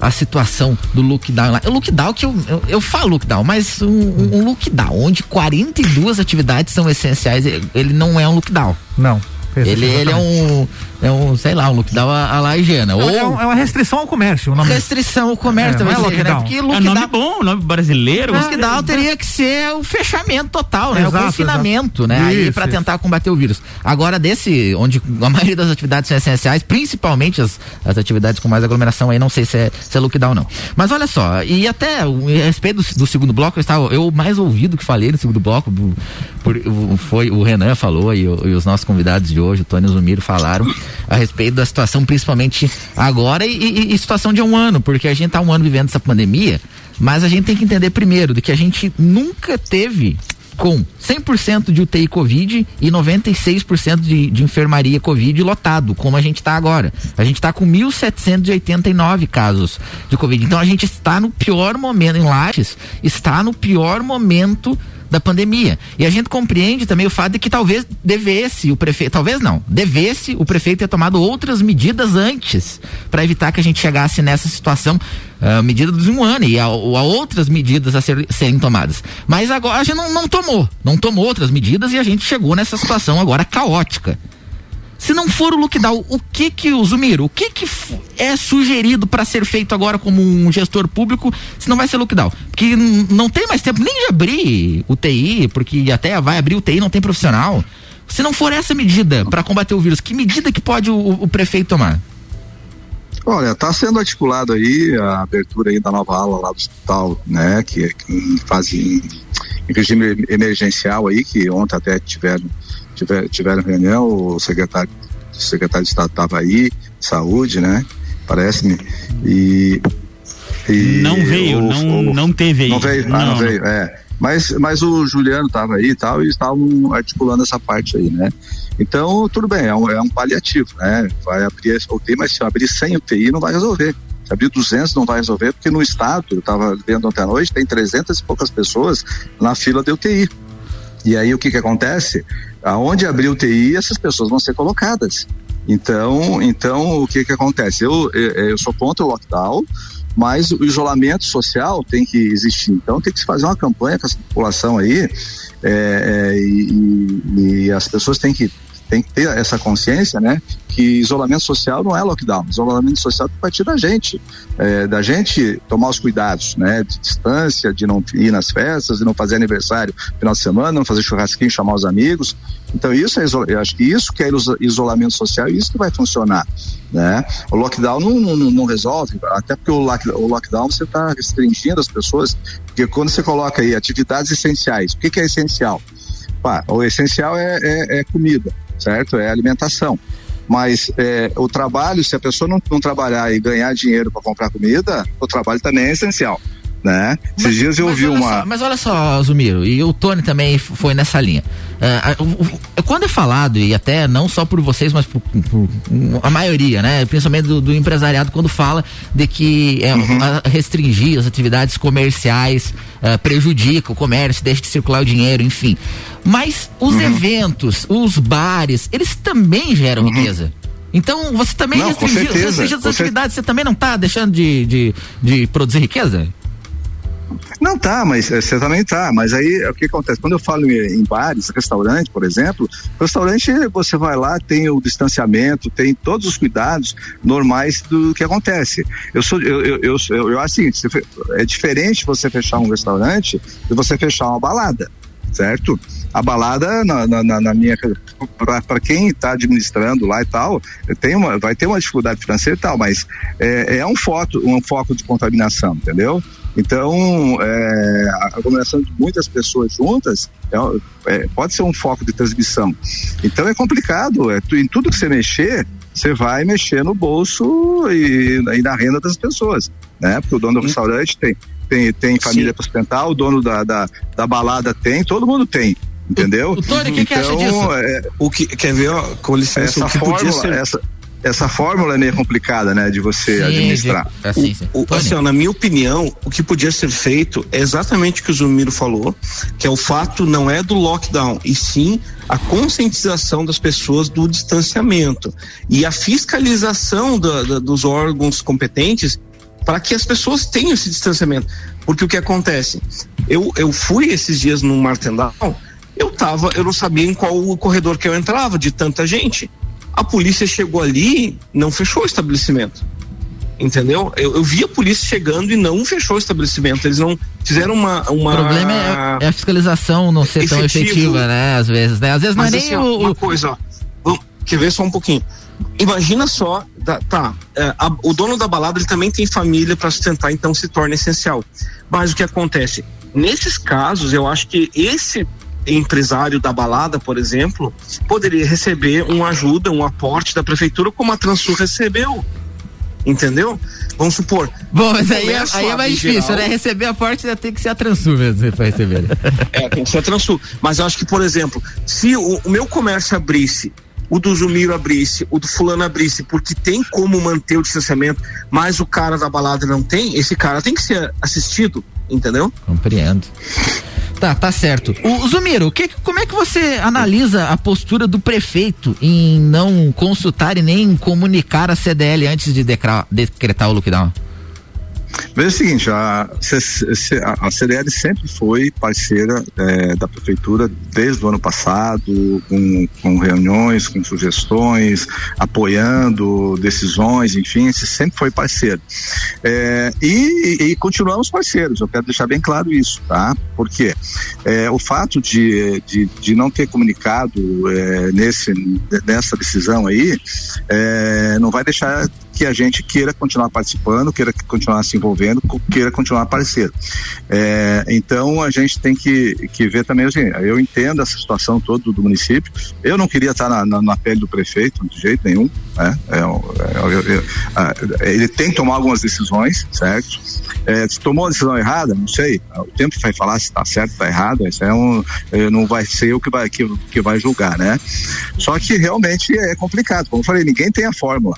a situação do lockdown lá. O lockdown que eu, eu, eu falo lockdown, mas um, um, lockdown onde 42 atividades são essenciais, ele, ele não é um lockdown. Não. Ele, ele é um, é um, sei lá, um lockdown a, a la higiena. É, Ou é um- é uma restrição ao comércio. O nome restrição ao comércio, É, não é né? lockdown. Porque É lockdown, nome bom, nome brasileiro. o lockdown teria que ser o fechamento total, né? Exato, o confinamento, exato. né? Aí Isso, para isso. tentar combater o vírus. Agora, desse, onde a maioria das atividades são essenciais, principalmente as, as atividades com mais aglomeração aí, não sei se é, se é lockdown não. Mas olha só, e até o- a respeito do, do segundo bloco, eu estava, eu mais ouvido que falei no segundo bloco, por- o- foi o Renan falou e, e os nossos convidados de hoje, o Tony e Zumiro, falaram a respeito da situação, principalmente agora e, e- e situação de um ano, porque a gente tá um ano vivendo essa pandemia, mas a gente tem que entender primeiro de que a gente nunca teve com 100% de UTI Covid e 96% de, de enfermaria Covid lotado, como a gente está agora. A gente está com 1.789 casos de Covid. Então a gente está no pior momento, em Lages, está no pior momento da pandemia. E a gente compreende também o fato de que talvez devesse o prefeito, talvez não, devesse o prefeito ter tomado outras medidas antes para evitar que a gente chegasse nessa situação, ah, medidas de um ano e a, a outras medidas a ser- serem tomadas. Mas agora a gente não, não tomou, não tomou outras medidas e a gente chegou nessa situação agora caótica. Se não for o lockdown, o que que o Zumiro, o que que é sugerido para ser feito agora como um gestor público, se não vai ser lockdown? Porque não tem mais tempo nem de abrir UTI, porque até vai abrir UTI não tem profissional. Se não for essa medida para combater o vírus, que medida que pode o, o prefeito tomar? Olha, está sendo articulado aí a abertura aí da nova ala lá do hospital, né, que, que em fase em regime emergencial aí, que ontem até tiveram tiver, tiveram reunião, o secretário o secretário de Estado estava aí, saúde, né, parece-me, e, e Não veio, o- não, o- não teve aí. não veio, ah, não, veio, é. Mas, mas o Juliano estava aí e tal, e estavam articulando essa parte aí, né? Então, tudo bem, é um, é um paliativo, né? Vai abrir esse UTI, mas se abrir 100 UTI não vai resolver. Se abrir 200 não vai resolver, porque no estado, eu estava vendo ontem à noite, tem 300 e poucas pessoas na fila de UTI. E aí o que que acontece? Aonde abrir UTI, essas pessoas vão ser colocadas. Então, então o que que acontece? Eu, eu, eu sou contra o lockdown, mas o isolamento social tem que existir. Então tem que se fazer uma campanha com essa população aí é, é, e, e- e as pessoas têm que tem que ter essa consciência, né? Que isolamento social não é lockdown, isolamento social que partir da gente, é, da gente tomar os cuidados, né? De distância, de não ir nas festas, de não fazer aniversário final de semana, não fazer churrasquinho, chamar os amigos. Então isso é, eu acho que isso que é isolamento social, isso que vai funcionar, né? O lockdown não, não, não resolve, até porque o lockdown você está restringindo as pessoas, porque quando você coloca aí atividades essenciais, o que, que é essencial? Pá, o essencial é, é, é comida, certo? É alimentação. Mas é, o trabalho, se a pessoa não, não trabalhar e ganhar dinheiro para comprar comida, o trabalho também é essencial né? Esses mas, dias eu vi uma. Só, mas olha só, Zumiro, e o Tony também foi nessa linha. Uh, quando é falado, e até não só por vocês, mas por, por a maioria, né? Principalmente do, do, empresariado, quando fala de que é, uhum. restringir as atividades comerciais uh, prejudica o comércio, deixa de circular o dinheiro, enfim. Mas os uhum. eventos, os bares, eles também geram uhum. riqueza. Então, você também não, restringir, restringir as atividades, você também não está deixando de, de, de produzir riqueza? Não tá, mas eh, você também tá. Mas aí o que acontece? Quando eu falo em, em bares, restaurante, por exemplo, restaurante você vai lá, tem o distanciamento, tem todos os cuidados normais do que acontece. Eu sou, eu, eu, eu, eu, eu assim, é diferente você fechar um restaurante e você fechar uma balada, certo? A balada, na, na, na minha. para quem está administrando lá e tal, tem uma, vai ter uma dificuldade financeira e tal, mas é, é um, foco, um foco de contaminação, entendeu? Então, é, a aglomeração de muitas pessoas juntas é, é, pode ser um foco de transmissão. Então é complicado. É, em tudo que você mexer, você vai mexer no bolso e, e na renda das pessoas, né? Porque o dono do restaurante tem, tem, tem família para sustentar, o dono da, da, da balada tem, todo mundo tem entendeu? O, o Tony, o que, então, que acha disso? É, o que quer ver, ó, com licença, essa fórmula, ser... essa, essa fórmula é meio complicada, né, de você sim, administrar. De... Assim, sim. O, o, assim, ó, na minha opinião, o que podia ser feito é exatamente o que o Zumiro falou, que é o fato não é do lockdown, e sim a conscientização das pessoas do distanciamento e a fiscalização da, da, dos órgãos competentes para que as pessoas tenham esse distanciamento. Porque o que acontece? Eu, eu fui esses dias no Martendal, eu tava, eu não sabia em qual corredor que eu entrava, de tanta gente. A polícia chegou ali, não fechou o estabelecimento. Entendeu? Eu, eu vi a polícia chegando e não fechou o estabelecimento. Eles não fizeram uma. uma... O problema é, é a fiscalização não ser Efetivo. tão efetiva, né? Às vezes, né? Às vezes Mas não é nem assim, o. Uma coisa, ó. Vamos, quer ver só um pouquinho? Imagina só, tá, tá é, a, o dono da balada ele também tem família para sustentar, então se torna essencial. Mas o que acontece? Nesses casos, eu acho que esse empresário da balada, por exemplo, poderia receber uma ajuda, um aporte da prefeitura, como a Transul recebeu. Entendeu? Vamos supor. Bom, mas aí, é, aí é mais difícil, geral, né? Receber aporte tem que ser a Transul mesmo para receber. Né? é, tem que ser a Transul. Mas eu acho que, por exemplo, se o, o meu comércio abrisse o do Zumiro abrisse, o do fulano abrisse, porque tem como manter o distanciamento, mas o cara da balada não tem, esse cara tem que ser assistido, entendeu? Compreendo. Tá, tá certo. O Zumiro, que, como é que você analisa a postura do prefeito em não consultar e nem comunicar a CDL antes de decretar o lockdown? Veja o seguinte, a, a CDL sempre foi parceira é, da prefeitura desde o ano passado, com, com, reuniões, com sugestões, apoiando decisões, enfim, sempre foi parceiro. É, e, e, continuamos parceiros, eu quero deixar bem claro isso, tá? Porque é, o fato de, de, de, não ter comunicado é, nesse, nessa decisão aí é, não vai deixar que a gente queira continuar participando, queira continuar se envolvendo, queira continuar parceiro. É, então a gente tem que, que ver também assim, eu entendo essa situação toda do município, eu não queria estar na, na, na pele do prefeito de jeito nenhum, né? É, é, ele tem que tomar algumas decisões, certo? É, se tomou a decisão errada, não sei, o tempo vai falar se está certo está errado, isso é um, é, não vai ser eu que vai, que, que vai julgar, né? Só que realmente é complicado, como eu falei, ninguém tem a fórmula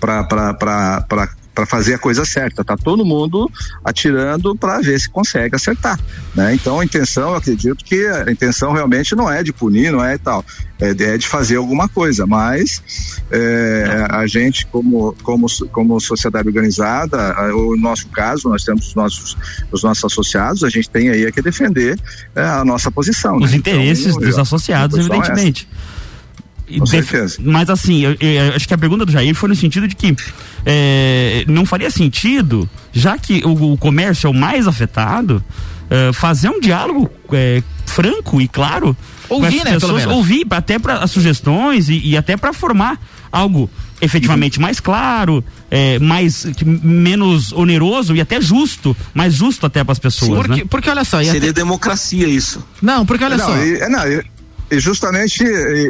para fazer a coisa certa. Tá todo mundo atirando para ver se consegue acertar, né? Então a intenção, eu acredito que a intenção realmente não é de punir, não é tal, é, é de fazer alguma coisa. Mas é, a gente, como como como sociedade organizada, o nosso caso, nós temos os nossos os nossos associados, a gente tem aí que defender é, a nossa posição. Os né? interesses então, dos associados, é evidentemente. Com certeza. Mas assim, eu, eu acho que a pergunta do Jair foi no sentido de que é, não faria sentido, já que o, o comércio é o mais afetado, é, fazer um diálogo é, franco e claro. Ouvir, né, pelo menos. Ouvir, até para as sugestões e, e até para formar algo efetivamente mais claro, é, mais que- menos oneroso e até justo, mais justo até para as pessoas. Porque, né? porque olha só, ia Seria ter- democracia isso. não, porque olha não, só. E, é, não, e- e justamente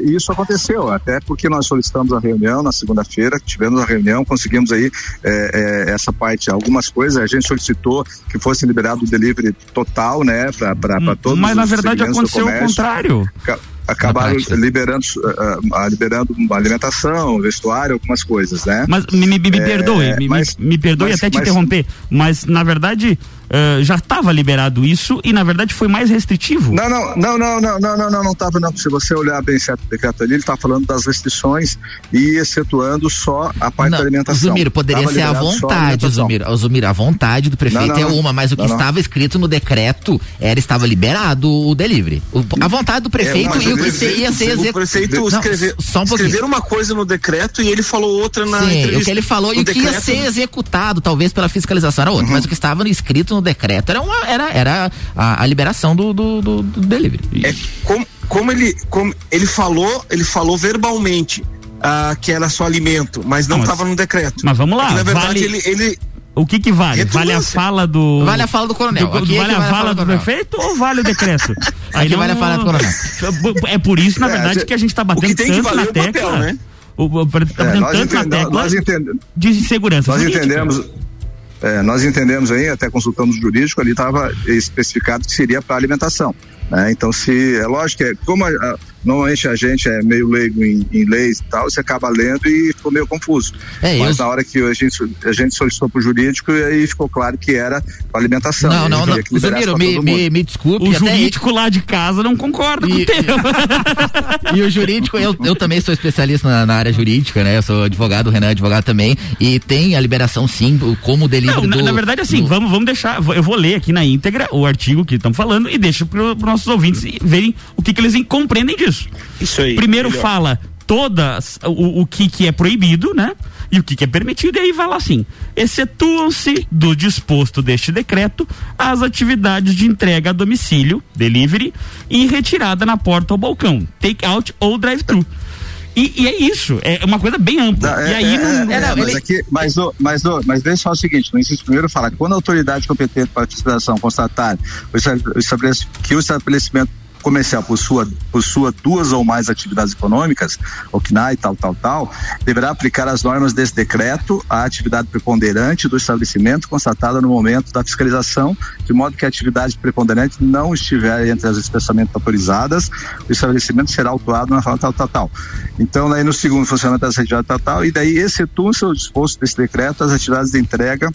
isso aconteceu, até porque nós solicitamos a reunião na segunda-feira, tivemos a reunião, conseguimos aí eh, eh, essa parte, algumas coisas, a gente solicitou que fosse liberado o delivery total, né, para todos Mas na os verdade aconteceu o contrário. Ca- Acabaram liberando, ah, liberando alimentação, vestuário, algumas coisas, né? Mas me, me, me É, perdoe, me, mas- me, me perdoe mas- até te mas- interromper, mas na verdade eh, já estava liberado isso e na verdade foi mais restritivo. Não, não, não, não, não, não, não, não, não estava não. Se você olhar bem certo o decreto ali, ele está falando das restrições e excetuando só a parte da Não, alimentação. Zumiro, poderia Tava ser à a vontade, alimentação. Zumiro. Zumiro, a vontade do prefeito Não, não, é não. uma, mas o que Não, não. estava escrito no decreto era estava liberado o delivery. O- a vontade do prefeito É, e o ia ser O prefeito escreve, só um escreveram uma coisa no decreto e ele falou outra na Sim, entrevista. o que ele falou e O que ia ser executado, talvez pela fiscalização era outro, Uhum. mas o que estava escrito no decreto era, uma, era, era a, a liberação do, do, do- do delivery. É, como, como ele, como ele falou, ele falou verbalmente ah, que era só alimento, mas não estava no decreto. Mas vamos lá, É que, na verdade, vale- ele, ele O que que vale? Vale a fala do Vale a fala do coronel. do- é vale que a fala do coronel. prefeito ou vale o decreto? [laughs] Aqui vale a fala do coronel. É por isso, na É, verdade, a que a gente está batendo tanto na é o papel, tecla. né? O, tá É, batendo tanto na tecla nós entendemos. de insegurança. Nós entendemos, é, nós entendemos aí, até consultamos o jurídico, ali estava especificado que seria para alimentação. Né? Então, se é lógico que é, como a- a- normalmente a gente é meio leigo em, em leis e tal, você acaba lendo e ficou meio confuso. É, Mas eu- na hora que a gente, a gente solicitou para o jurídico, e aí ficou claro que era para alimentação. Não, E não, não. Zumiro, pra me, me, me desculpe. O jurídico lá de casa não concorda com o E- teu. [laughs] E o jurídico, eu, eu também sou especialista na, na área jurídica, né? Eu sou advogado, o Renan é advogado também. E tem a liberação, sim, o- como o delivery Não, na, do. na verdade, assim, do- vamos, vamos deixar. Eu vou ler aqui na íntegra o artigo que estamos falando e deixo para os nossos ouvintes verem o que, que eles compreendem disso. Isso aí. Primeiro melhor. fala todas o, o que, que é proibido, né? E o que, que é permitido, e aí vai lá assim: excetuam-se do disposto deste decreto as atividades de entrega a domicílio, delivery, e retirada na porta ou balcão, take out ou drive-thru. E, e é isso, é uma coisa bem ampla. Não, e é, aí é, não. é, é, não, mas ele- aqui, mas, mas, mas deixa só o seguinte, no inciso primeiro fala que quando a autoridade competente para a fiscalização constatar o que o estabelecimento comercial possua, possua duas ou mais atividades econômicas, o CNAE, tal, tal, tal, deverá aplicar as normas desse decreto à atividade preponderante do estabelecimento constatada no momento da fiscalização, de modo que a atividade preponderante não estiver entre as expressamente autorizadas, o estabelecimento será autuado na forma tal, tal, tal. Então, daí no segundo funcionamento dessa atividade tal, tal, e daí excetuam-se o disposto desse decreto as atividades de entrega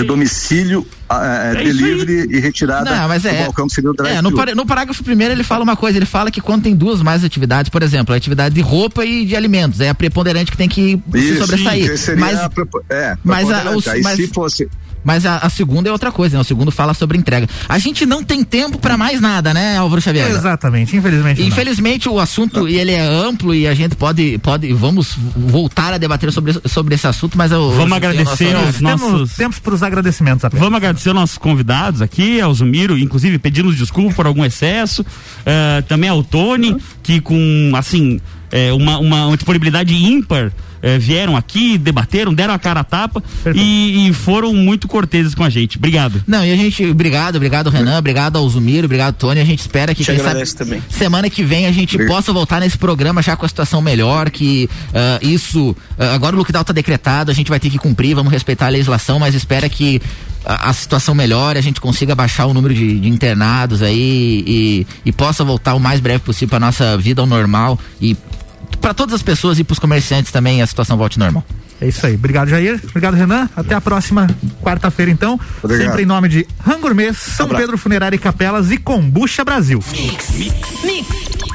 de domicílio, ah, É isso delivery e retirada Não, mas do é. balcão que seria o É, drive-thru. no, par- no parágrafo primeiro ele fala uma coisa, ele fala que quando tem duas mais atividades, por exemplo, a atividade de roupa e de alimentos, é a preponderante que tem que se Isso, sobressair. que seria Mas a é, mas a- os- mas- se fosse Mas a, a segunda é outra coisa, né? O segundo fala sobre entrega. A gente não tem tempo pra mais nada, né, Álvaro Xavier? Exatamente, infelizmente. não. Infelizmente o assunto ele é amplo e a gente pode pode vamos voltar a debater sobre sobre esse assunto, mas eu Vamos eu- agradecer eu- aos Temos nossos. tempos para os agradecimentos apenas. Vamos agradecer aos nossos convidados aqui, ao Zumiro, inclusive pedimos desculpa por algum excesso, eh, também ao Tony, que com, assim, uma, uma, uma disponibilidade ímpar eh, vieram aqui, debateram, deram a cara a tapa e, e foram muito corteses com a gente. Obrigado. Não, e a gente, obrigado, obrigado Renan, obrigado ao Zumiro, obrigado Tony, a gente espera que Te sabe também. semana que vem a gente possa voltar nesse programa já com a situação melhor, que ah, isso, ah, agora o lockdown tá decretado, a gente vai ter que cumprir, vamos respeitar a legislação, mas espera que a, a situação melhore, a gente consiga baixar o número de, de internados aí e, e possa voltar o mais breve possível para nossa vida ao normal e para todas as pessoas e para os comerciantes também a situação volte normal. É isso aí. Obrigado, Jair. Obrigado, Renan. Até a próxima quarta-feira, então. Obrigado. Sempre em nome de Rangourmet, São Pedro Funerária e Capelas e Combucha Brasil. Mix.